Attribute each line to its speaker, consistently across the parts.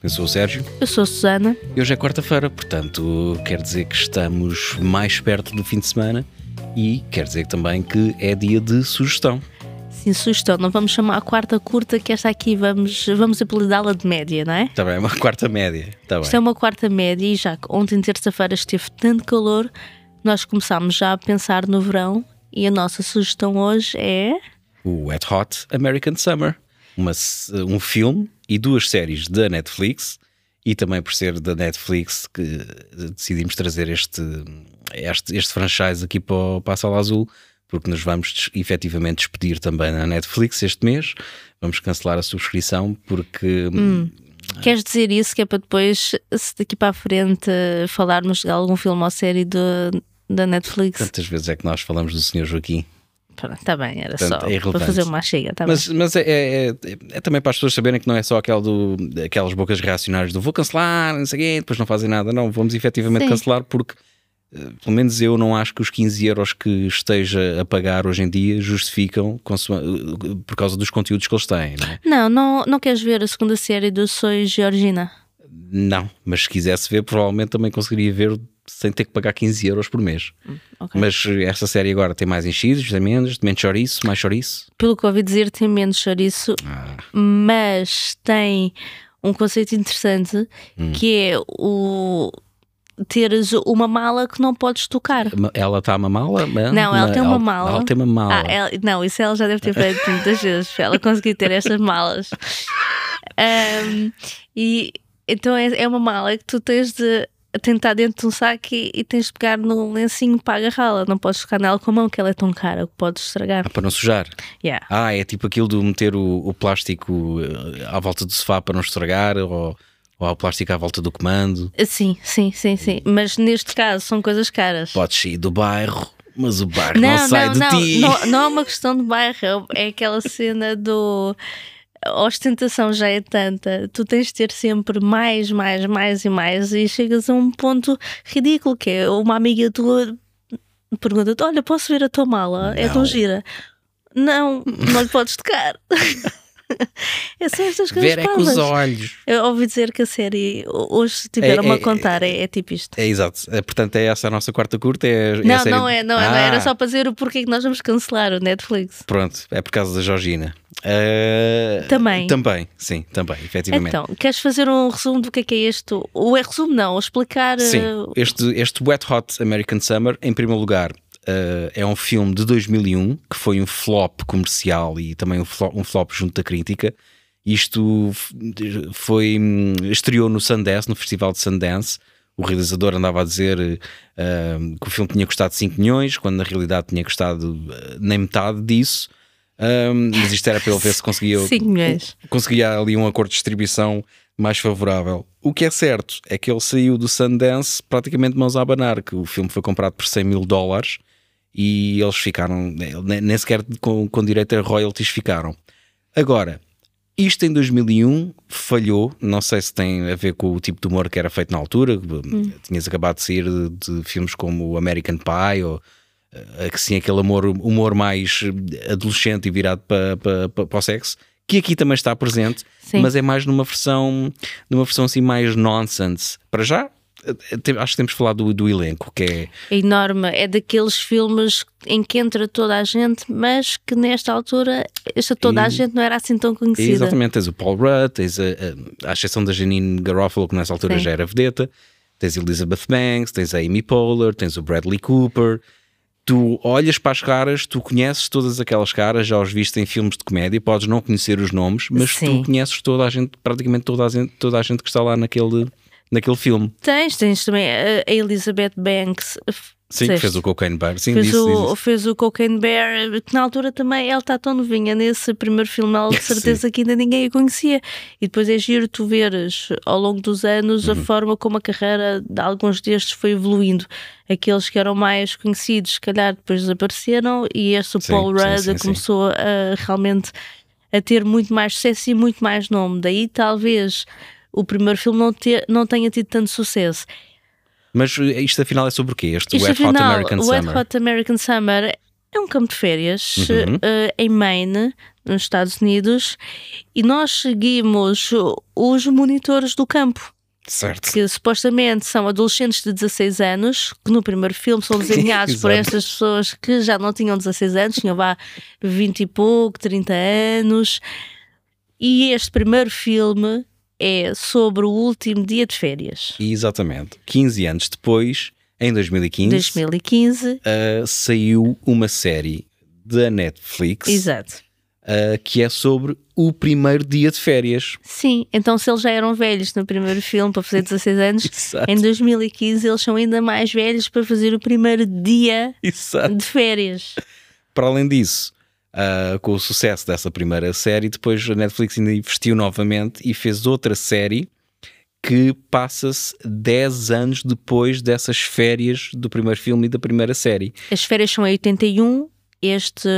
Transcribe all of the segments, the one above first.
Speaker 1: Eu sou o Sérgio.
Speaker 2: Eu sou a Susana.
Speaker 1: E hoje é quarta-feira, portanto, quer dizer que estamos mais perto do fim de semana e quer dizer também que é dia de sugestão.
Speaker 2: Sim, sugestão. Não vamos chamar a quarta curta, que esta aqui vamos, vamos apelidá-la de média, não é?
Speaker 1: Está bem, é uma quarta média. Tá
Speaker 2: Isto
Speaker 1: bem.
Speaker 2: é uma quarta média e já que ontem, terça-feira, esteve tanto calor, nós começámos já a pensar no verão e a nossa sugestão hoje é.
Speaker 1: O Wet Hot American Summer. Uma, um filme e duas séries da Netflix e também por ser da Netflix que decidimos trazer este, este, este franchise aqui para, o- para a Sala Azul porque nos vamos efetivamente despedir também na Netflix este mês. Vamos cancelar a subscrição porque
Speaker 2: Queres dizer isso que é para depois, se daqui para a frente, falarmos de algum filme ou série de, da Netflix?
Speaker 1: tantas vezes é que nós falamos do Sr. Joaquim.
Speaker 2: Está bem, era
Speaker 1: Portanto,
Speaker 2: só
Speaker 1: é
Speaker 2: para fazer uma chega, tá
Speaker 1: Mas, mas é, é- é- é também para as pessoas saberem que não é só aquela do, aquelas bocas reacionárias do vou cancelar, não sei quê, depois não fazem nada. Não, vamos efetivamente
Speaker 2: Sim.
Speaker 1: cancelar porque, eh, pelo menos eu não acho que os 15 euros que esteja a pagar hoje em dia justificam consua- eh, por causa dos conteúdos que eles têm. Não, é?
Speaker 2: Não, não, não queres ver a segunda série do Sois Georgina?
Speaker 1: Não, mas se quisesse ver, provavelmente também conseguiria ver sem ter que pagar 15 euros por mês.
Speaker 2: ok.
Speaker 1: Mas eh, esta série agora tem mais enchidos, tem menos, menos chouriço, mais chouriço.
Speaker 2: Pelo que ouvi dizer, tem menos chouriço,
Speaker 1: Ah,
Speaker 2: mas tem um conceito interessante
Speaker 1: Hum.
Speaker 2: que é o teres uma mala que não podes tocar.
Speaker 1: ela está a uma mala?
Speaker 2: Não, ela tem uma mala.
Speaker 1: Ela tem uma mala.
Speaker 2: Ah, ela- não, isso ela já deve ter feito muitas vezes para ela conseguir ter estas malas. Ahm, e então é, é uma mala que tu tens de tentar dentro de um saco e, e tens de pegar no lencinho para agarrá-la. Não podes tocar nela com a mão, que ela é tão cara que podes estragar.
Speaker 1: Ah, para não sujar.
Speaker 2: Yeah.
Speaker 1: Ah, é tipo aquilo de meter o, o plástico eh, à volta do sofá para não estragar ou, ou o plástico à volta do comando.
Speaker 2: Sim, sim, sim, sim. Mas neste caso são coisas caras.
Speaker 1: Podes sair do bairro, mas o bairro não, sai de
Speaker 2: não,
Speaker 1: ti.
Speaker 2: não, não é uma questão de bairro, é aquela cena do. A ostentação já é tanta, tu tens de ter sempre mais, mais, mais e mais, e chegas a um ponto ridículo que é uma amiga tua pergunta-te: Olha, posso ver a tua mala? É tão
Speaker 1: Não.
Speaker 2: gira. Não, não lhe podes tocar. é só estas coisas.
Speaker 1: Ver é com os olhos.
Speaker 2: Eu ouvi dizer que a série, hoje, se tiveram-me
Speaker 1: É-
Speaker 2: a
Speaker 1: é-
Speaker 2: contar, é, é tipo isto.
Speaker 1: É exato. É, portanto, é essa a nossa quarta curta. É, é a
Speaker 2: Não,
Speaker 1: série-
Speaker 2: não é, não é, não é.
Speaker 1: Ah,
Speaker 2: Era só para dizer o porquê que nós vamos cancelar o Netflix.
Speaker 1: Pronto, é por causa da Georgina. Eh,
Speaker 2: Também.
Speaker 1: Também, sim, também, efetivamente.
Speaker 2: Então, queres fazer um resumo do que é que é este? O é resumo não, explicar.
Speaker 1: Sim,
Speaker 2: eh,
Speaker 1: este, este Wet Hot American Summer, em primeiro lugar, eh, é um filme de 2001 que foi um flop comercial e também um flop, um flop junto da crítica. Isto foi hum, estreou no Sundance, no Festival de Sundance. O realizador andava a dizer que o filme tinha custado 5 milhões, quando na realidade tinha custado nem metade disso. Um, mas isto era para ele ver se conseguia,
Speaker 2: 5 milhões.
Speaker 1: conseguia ali um acordo de distribuição mais favorável. O que é certo é que ele saiu do Sundance praticamente mãos a abanar, que o filme foi comprado por 100 mil dólares e eles ficaram, nem nem sequer com, com direito a royalties ficaram. Agora, isto em 2001 falhou, não sei se tem a ver com o tipo de humor que era feito na altura, tinhas acabado de sair de, de filmes como o American Pie ou eh, que sim, aquele humor, humor mais adolescente e virado para, para, para, para o sexo, que aqui também está presente,
Speaker 2: Sim.
Speaker 1: mas é mais numa versão, numa versão assim mais nonsense. Para já, acho que temos falado do, do elenco, que é
Speaker 2: É enorme. É daqueles filmes em que entra toda a gente, mas que nesta altura esta toda a
Speaker 1: E-
Speaker 2: gente não era assim tão conhecida.
Speaker 1: Exatamente, tens o Paul Rudd, tens a, a, à exceção da Janine Garofalo, que nessa altura
Speaker 2: Sim.
Speaker 1: já era vedeta, tens a Elizabeth Banks, tens a Amy Poehler, tens o Bradley Cooper. Tu olhas para as caras, tu conheces todas aquelas caras, já os viste em filmes de comédia, podes não conhecer os nomes, mas
Speaker 2: Sim.
Speaker 1: tu conheces toda a gente, praticamente toda a gente, toda a gente que está lá naquele, naquele filme.
Speaker 2: Tens, tens também a a Elizabeth Banks.
Speaker 1: Sim, fez o Cocaine Bear. Sim,
Speaker 2: Fez,
Speaker 1: disse,
Speaker 2: o,
Speaker 1: disse.
Speaker 2: fez o Cocaine Bear, que na altura também ela está tão novinha nesse primeiro filme, ela de
Speaker 1: Sim.
Speaker 2: certeza que ainda ninguém a conhecia. E depois é giro tu veres ao longo dos anos
Speaker 1: Uhum.
Speaker 2: a forma como a carreira de alguns destes foi evoluindo. Aqueles que eram mais conhecidos, se calhar depois desapareceram, e este o
Speaker 1: Sim,
Speaker 2: Paul
Speaker 1: sim,
Speaker 2: Rudd
Speaker 1: sim, sim.
Speaker 2: começou a realmente a ter muito mais sucesso e muito mais nome. Daí talvez o primeiro filme não, ter, não tenha tido tanto sucesso.
Speaker 1: Mas eh, isto afinal é sobre o quê? Este
Speaker 2: Isto
Speaker 1: Wet Hot
Speaker 2: afinal,
Speaker 1: American
Speaker 2: o Wet
Speaker 1: Summer.
Speaker 2: Hot American Summer é um campo de férias
Speaker 1: Uhum.
Speaker 2: uh, em Maine, nos Estados Unidos, e nós seguimos os monitores do campo.
Speaker 1: Certo.
Speaker 2: que supostamente são adolescentes de 16 anos, que no primeiro filme são desenhados por estas pessoas que já não tinham 16 anos, tinham vá 20 e pouco, 30 anos. E este primeiro filme é sobre o último dia de férias,
Speaker 1: Exatamente. 15 anos depois, em 2015,
Speaker 2: 2015.
Speaker 1: uh, saiu uma série da Netflix
Speaker 2: Exato.
Speaker 1: uh, que é sobre o primeiro dia de férias.
Speaker 2: Sim, então se eles já eram velhos no primeiro filme para fazer 16 anos, em 2015 eles são ainda mais velhos para fazer o primeiro dia
Speaker 1: Exato.
Speaker 2: de férias.
Speaker 1: Para além disso, ah, com o sucesso dessa primeira série, depois a Netflix ainda investiu novamente e fez outra série que passa-se 10 anos depois dessas férias do primeiro filme e da primeira série.
Speaker 2: As férias são em 81. Este,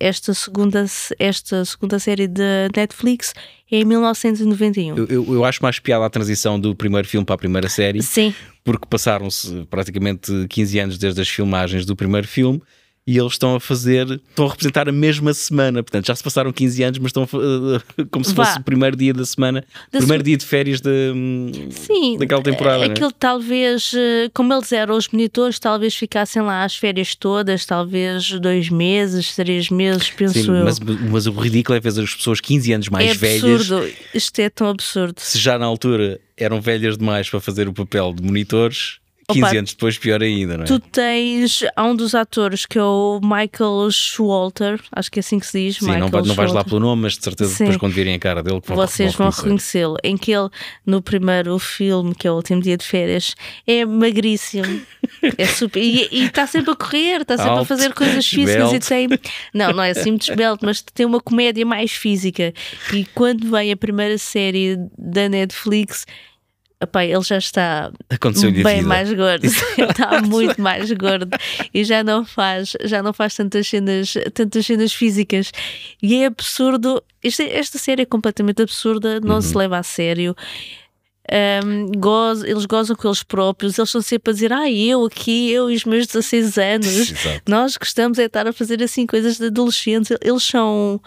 Speaker 2: esta, segunda, esta segunda série da Netflix é em 1991.
Speaker 1: Eu, eu, eu acho mais piada a transição do primeiro filme para a primeira série,
Speaker 2: Sim,
Speaker 1: porque passaram-se praticamente 15 anos desde as filmagens do primeiro filme. E eles estão a fazer, estão a representar a mesma semana. Portanto, já se passaram 15 anos, mas estão a, fa- como se
Speaker 2: Vá.
Speaker 1: fosse o primeiro dia da semana,
Speaker 2: Da
Speaker 1: primeiro dia de férias de, hum,
Speaker 2: sim.
Speaker 1: daquela temporada. né?
Speaker 2: Aquilo talvez, eh, como eles eram os monitores, talvez ficassem lá as férias todas, talvez dois meses, três meses, penso
Speaker 1: Sim,
Speaker 2: eu.
Speaker 1: mas, mas o ridículo é ver as pessoas 15 anos mais
Speaker 2: é
Speaker 1: velhas,
Speaker 2: absurdo. Isto é tão absurdo.
Speaker 1: se já na altura eram velhas demais para fazer o papel de monitores, 15
Speaker 2: Opa,
Speaker 1: anos depois pior ainda, não é?
Speaker 2: Tu tens. Há um dos atores que é o Michael Schwalter, acho que é assim que se diz.
Speaker 1: Sim,
Speaker 2: Michael
Speaker 1: não, vai- não vais lá pelo nome, mas de certeza
Speaker 2: Sim.
Speaker 1: depois quando virem a cara dele vão,
Speaker 2: Vocês vão reconhecê-lo. Em que ele, no primeiro filme, que é o último dia de férias, é magríssimo. É super, e está sempre a correr, está sempre a fazer coisas físicas e tem. Não, não é assim muito esbelto, mas tem uma comédia mais física. E quando vem a primeira série da Netflix. Epá, ele já está bem mais gordo, está muito mais gordo e já não faz, já não faz tantas cenas, tantas cenas físicas. E é absurdo. Esta, esta série é completamente absurda, não
Speaker 1: Uhum.
Speaker 2: se leva a sério. Um, eles gozam com eles próprios, eles estão sempre a dizer: Ah, eu aqui, eu e os meus 16 anos,
Speaker 1: Exato.
Speaker 2: nós gostamos é de estar a fazer assim coisas de adolescentes. Eles são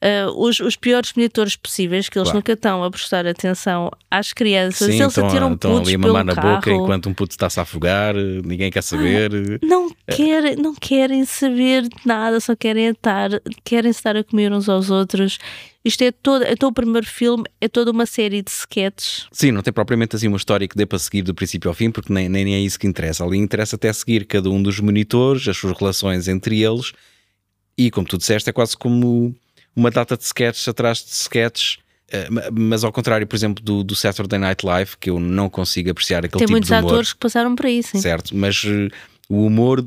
Speaker 2: ah, os, os piores monitores possíveis, que eles
Speaker 1: Claro.
Speaker 2: nunca estão a prestar atenção às crianças.
Speaker 1: Sim,
Speaker 2: eles
Speaker 1: estão,
Speaker 2: atiram
Speaker 1: estão
Speaker 2: putos
Speaker 1: ali a mamar na
Speaker 2: carro.
Speaker 1: boca enquanto um puto está-se a afogar, ninguém quer saber.
Speaker 2: Não querem, não querem saber de nada, só querem estar, querem estar a comer uns aos outros. Isto é todo, então o primeiro filme é toda uma série de sketches.
Speaker 1: Sim, não tem propriamente assim uma história que dê para seguir do princípio ao fim, porque nem, nem é isso que interessa. Ali interessa até seguir cada um dos monitores, as suas relações entre eles, e como tu disseste, é quase como uma data de sketches atrás de sketches. eh, ma- Mas ao contrário, por exemplo, do, do Saturday Night Live, que eu não consigo apreciar aquele
Speaker 2: Tem
Speaker 1: tipo
Speaker 2: muitos
Speaker 1: de humor,
Speaker 2: atores que passaram por sim.
Speaker 1: certo? Mas eh, o humor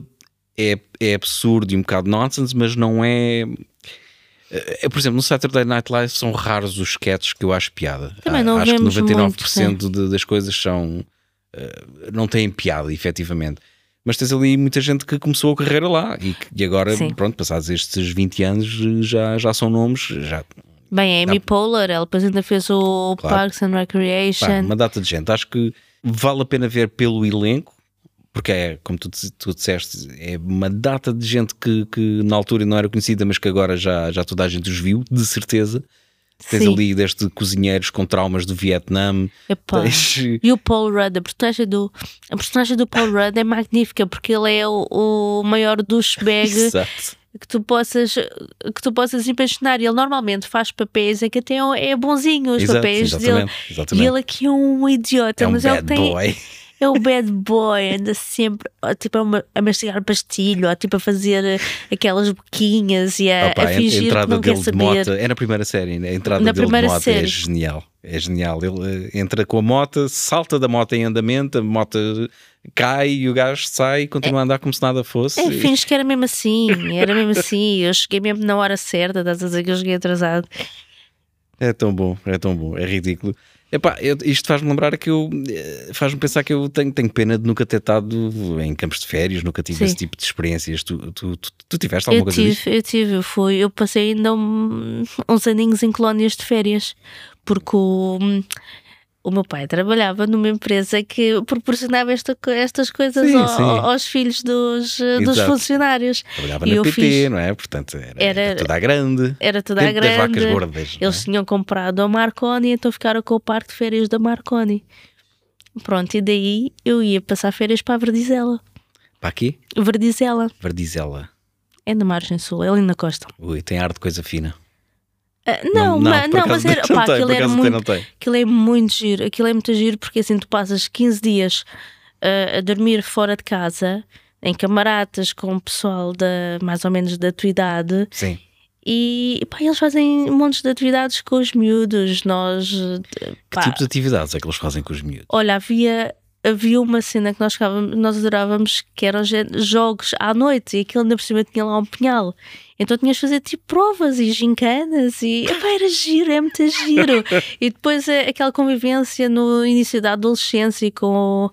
Speaker 1: é, é absurdo e um bocado nonsense, mas não é. É, por exemplo, no Saturday Night Live são raros os sketches que eu acho piada.
Speaker 2: Também não
Speaker 1: Ah, acho que
Speaker 2: vemos
Speaker 1: 99% de- das coisas são. eh, não têm piada, efetivamente. Mas tens ali muita gente que começou a carreira lá e, e agora,
Speaker 2: Sim.
Speaker 1: pronto, passados estes 20 anos, já, já são nomes. Já,
Speaker 2: Bem, a Amy Poehler, ela depois ainda fez o
Speaker 1: Claro.
Speaker 2: Parks and
Speaker 1: pá,
Speaker 2: Recreation.
Speaker 1: uma data de gente. Acho que vale a pena ver pelo elenco, porque é, como tu, tu disseste, é uma data de gente que, que na altura não era conhecida, mas que agora já, já toda a gente os viu, de certeza. Tens
Speaker 2: Sim.
Speaker 1: ali desde cozinheiros com traumas do Vietnã.
Speaker 2: Epá.
Speaker 1: Tens,
Speaker 2: E o Paul Rudd, a personagem do, a personagem do Paul Rudd é magnífica porque ele é o, o maior douchebag que tu possas que tu possas imaginar. Ele normalmente faz papéis em que até é bonzinho os
Speaker 1: Exato,
Speaker 2: papéis dele. E ele aqui é um idiota,
Speaker 1: É um
Speaker 2: mas ele tem
Speaker 1: boy.
Speaker 2: É o bad boy, anda sempre ó, tipo, a, ma- a mastigar pastilho, ó, tipo a fazer eh, aquelas boquinhas e a,
Speaker 1: Opa,
Speaker 2: a
Speaker 1: a
Speaker 2: fingir que
Speaker 1: entrada
Speaker 2: não quer
Speaker 1: dele de
Speaker 2: saber.
Speaker 1: moto é na primeira série, né? a entrada
Speaker 2: Na
Speaker 1: dele de moto é
Speaker 2: série.
Speaker 1: genial. É genial. Ele eh, entra com a moto, salta da moto em andamento, a moto cai e o gajo sai e continua a andar como se nada fosse.
Speaker 2: É, fins que era mesmo assim, era mesmo assim. Eu cheguei mesmo na hora certa, estás a dizer que eu cheguei atrasado.
Speaker 1: É tão bom, é tão bom, é ridículo. Epá, eu- isto faz-me lembrar que eu eh, faz-me pensar que eu tenho, tenho pena de nunca ter estado em campos de férias, nunca tive
Speaker 2: Sim.
Speaker 1: esse tipo de experiências. Tu, tu, tu, tu tiveste
Speaker 2: Eu
Speaker 1: alguma coisa disso?
Speaker 2: tive, eu tive, eu fui, eu passei ainda um- uns aninhos em colónias de férias, porque o, o meu pai trabalhava numa empresa que proporcionava esta, estas coisas
Speaker 1: Sim,
Speaker 2: ao-
Speaker 1: sim.
Speaker 2: aos filhos dos, eh, dos funcionários.
Speaker 1: Trabalhava
Speaker 2: E
Speaker 1: na PT,
Speaker 2: fiz-
Speaker 1: não é? Portanto, era,
Speaker 2: Era-
Speaker 1: era toda a grande.
Speaker 2: Era toda a
Speaker 1: Tempo das
Speaker 2: grande.
Speaker 1: vacas gordas. é?
Speaker 2: Eles tinham comprado a Marconi, então ficaram com o parque de férias da Marconi. Pronto, e daí eu ia passar férias para a Verdizela.
Speaker 1: Para aqui?
Speaker 2: Verdizela
Speaker 1: Verdizela.
Speaker 2: é na margem sul, é ali na costa.
Speaker 1: Ui, tem ar de coisa fina.
Speaker 2: Ah, não, não, mas era,
Speaker 1: não
Speaker 2: pá,
Speaker 1: tem,
Speaker 2: aquilo era muito,
Speaker 1: não tem.
Speaker 2: aquilo é muito giro. Aquilo é muito giro porque assim tu passas 15 dias ah, a dormir fora de casa, em camaradas com o pessoal da, mais ou menos da tua idade,
Speaker 1: Sim.
Speaker 2: e pá, eles fazem montes de atividades com os miúdos. Nós, eh,
Speaker 1: Que
Speaker 2: pá,
Speaker 1: tipo de atividades é que eles fazem com os miúdos?
Speaker 2: Olha, havia, havia uma cena que nós, nós adorávamos que eram jogos à noite e aquilo ainda por cima tinha lá um punhal. Então tinhas de fazer tipo provas e gincanas e epá, era giro, é muito giro. e depois é aquela convivência no início da adolescência com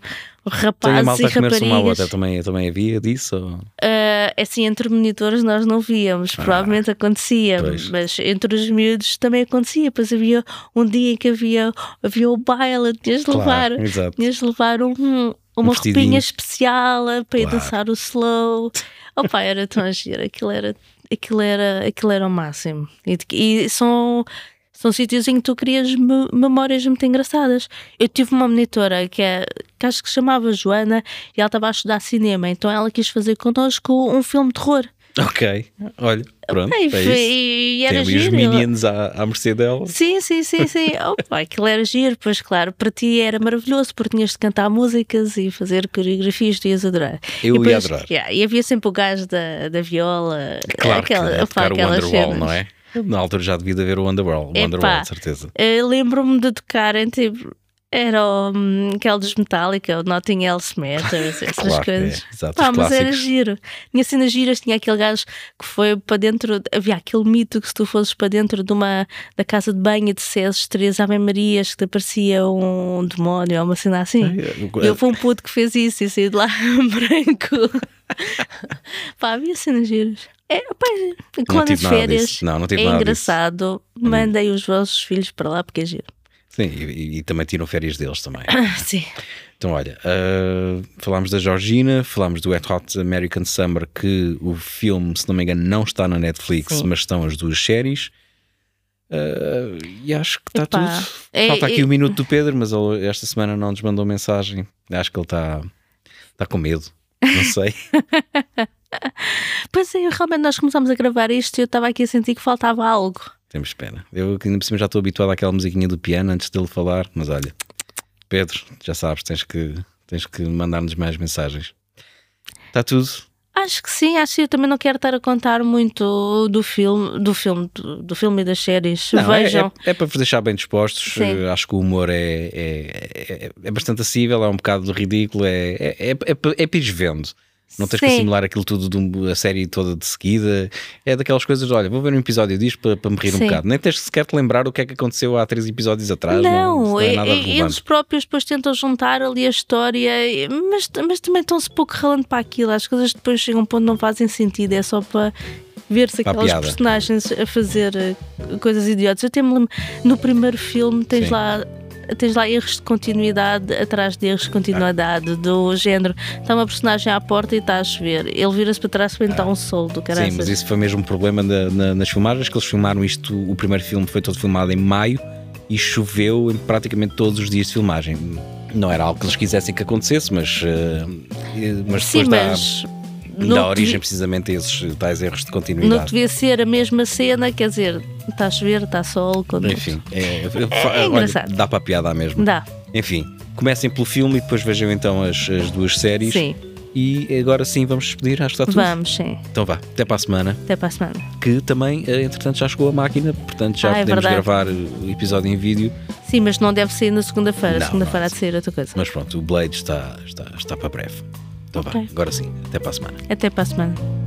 Speaker 2: rapazes e
Speaker 1: uma
Speaker 2: raparigas.
Speaker 1: outra também, também havia disso?
Speaker 2: Ah, assim, entre monitores nós não víamos, provavelmente acontecia,
Speaker 1: Ah, pois.
Speaker 2: mas entre os miúdos também acontecia. Depois havia um dia em que havia, havia o baile, tinhas de levar,
Speaker 1: exato.
Speaker 2: tinhas de levar um, uma
Speaker 1: vestidinho.
Speaker 2: roupinha especial ah, para ir
Speaker 1: Claro.
Speaker 2: dançar o slow. Opa, era tão giro, aquilo era, aquilo era, aquilo era o máximo. E, e são. São sítios em que tu crias me- memórias muito engraçadas. Eu tive uma monitora que, é, que acho que se chamava Joana e ela estava a estudar cinema, então ela quis fazer connosco um filme de terror.
Speaker 1: Ok, olha, pronto,
Speaker 2: Ei,
Speaker 1: é
Speaker 2: foi- e
Speaker 1: Tem
Speaker 2: era
Speaker 1: os
Speaker 2: giro.
Speaker 1: Minions à, à mercê dela.
Speaker 2: Sim, sim, sim, sim. Opa, aquilo era giro, pois claro, para ti era maravilhoso porque tinhas de cantar músicas e fazer coreografias, tu ias adorar.
Speaker 1: Eu
Speaker 2: e
Speaker 1: ia
Speaker 2: depois,
Speaker 1: adorar.
Speaker 2: yeah, e havia sempre o gajo da, da viola,
Speaker 1: Claro
Speaker 2: aquela,
Speaker 1: que
Speaker 2: opa,
Speaker 1: tocar o Wonderwall,
Speaker 2: cenas.
Speaker 1: não é? Na altura já devia de haver o Underworld. Wonderwall, de certeza.
Speaker 2: Eh, Lembro-me de tocarem tipo. Era o, hum, aquele dos Metallica, o Nothing Else Matters, essas
Speaker 1: Claro que é,
Speaker 2: coisas.
Speaker 1: exato,
Speaker 2: Pá, mas era giro. Tinha cenas giras, tinha aquele gajo que foi para dentro. Havia aquele mito que se tu fosses para dentro de uma da casa de banho e dissesses três Ave Marias que te aparecia um demónio ou uma cena assim. E eu fui um puto que fez isso e saí de lá branco. Pá, havia cenas giras. É, pá, quando as férias
Speaker 1: disso. Não, não
Speaker 2: é
Speaker 1: nada disso.
Speaker 2: engraçado, mandei os vossos filhos para lá porque é giro.
Speaker 1: Sim, e, e também tiram férias deles também.
Speaker 2: Sim.
Speaker 1: Então, olha, ah, falámos da Georgina, falámos do Wet Hot American Summer, que o filme, se não me engano, não está na Netflix,
Speaker 2: Sim.
Speaker 1: mas estão as duas séries. Ah, e acho que está tudo.
Speaker 2: é-
Speaker 1: Falta aqui
Speaker 2: é-
Speaker 1: o minuto do Pedro, mas ele esta semana não nos mandou mensagem. Acho que ele está está com medo. Não sei.
Speaker 2: Pois é, realmente nós começámos a gravar isto e eu estava aqui a sentir que faltava algo.
Speaker 1: Temos pena. Eu ainda por cima já estou habituado àquela musiquinha do piano antes dele falar, mas olha, Pedro, já sabes, tens que, tens que mandar-nos mais mensagens. Está tudo.
Speaker 2: Acho que sim, acho que eu também não quero estar a contar muito do filme, do filme, do, do filme e das séries.
Speaker 1: Não, é-
Speaker 2: Vejam.
Speaker 1: É, é para vos deixar bem dispostos.
Speaker 2: Sim.
Speaker 1: Eh, Acho que o humor é, é, é, é bastante acessível, é um bocado ridículo, é, é, é, é, é. Não tens que
Speaker 2: Sim.
Speaker 1: assimilar aquilo tudo de um- a série toda de seguida. É daquelas coisas, olha, vou ver um episódio disto para, para me rir um
Speaker 2: Sim.
Speaker 1: bocado. Nem tens sequer te lembrar o que é que aconteceu há três episódios atrás.
Speaker 2: Não,
Speaker 1: isso não é nada relevante.
Speaker 2: eles próprios depois tentam juntar ali a história, mas, mas também estão-se pouco ralando para aquilo. As coisas depois chegam a um ponto que não fazem sentido, é só para ver-se aquelas personagens a fazer eh, coisas idiotas. Eu até me lembro, no primeiro filme tens
Speaker 1: Sim.
Speaker 2: lá. Tens lá erros de continuidade atrás de erros de continuidade, do género. Está uma personagem à porta e está a chover. Ele vira-se para trás para então um sol do caralho.
Speaker 1: Sim, mas isso foi mesmo um problema na- na- nas filmagens, que eles filmaram isto, o primeiro filme foi todo filmado em maio e choveu em praticamente todos os dias de filmagem. Não era algo que eles quisessem que acontecesse, mas, eh, mas
Speaker 2: Sim,
Speaker 1: depois
Speaker 2: mas.
Speaker 1: dá
Speaker 2: não
Speaker 1: origem
Speaker 2: devia-
Speaker 1: precisamente a esses tais erros de
Speaker 2: Não
Speaker 1: continuidade.
Speaker 2: devia ser a mesma cena, quer dizer, está a chover, está sol. Quando...
Speaker 1: Enfim, é,
Speaker 2: é
Speaker 1: olha,
Speaker 2: engraçado.
Speaker 1: dá para a piada mesmo.
Speaker 2: Dá,
Speaker 1: Enfim, comecem pelo filme e depois vejam então as, as duas séries.
Speaker 2: sim.
Speaker 1: E agora sim vamos despedir, acho que está tudo.
Speaker 2: Vamos, sim.
Speaker 1: Então vá, até para a semana.
Speaker 2: Até para a semana.
Speaker 1: que também, eh, entretanto, já chegou a máquina, portanto já
Speaker 2: Ah, é
Speaker 1: podemos
Speaker 2: verdade.
Speaker 1: gravar eh, o episódio em vídeo.
Speaker 2: Sim, mas não deve sair na segunda-feira.
Speaker 1: Não,
Speaker 2: Segunda-feira
Speaker 1: não.
Speaker 2: há de sair outra coisa.
Speaker 1: Mas pronto, o Blade está, está, está para breve. Então vá,
Speaker 2: Ok.
Speaker 1: agora sim, até para a semana.
Speaker 2: Até para a semana.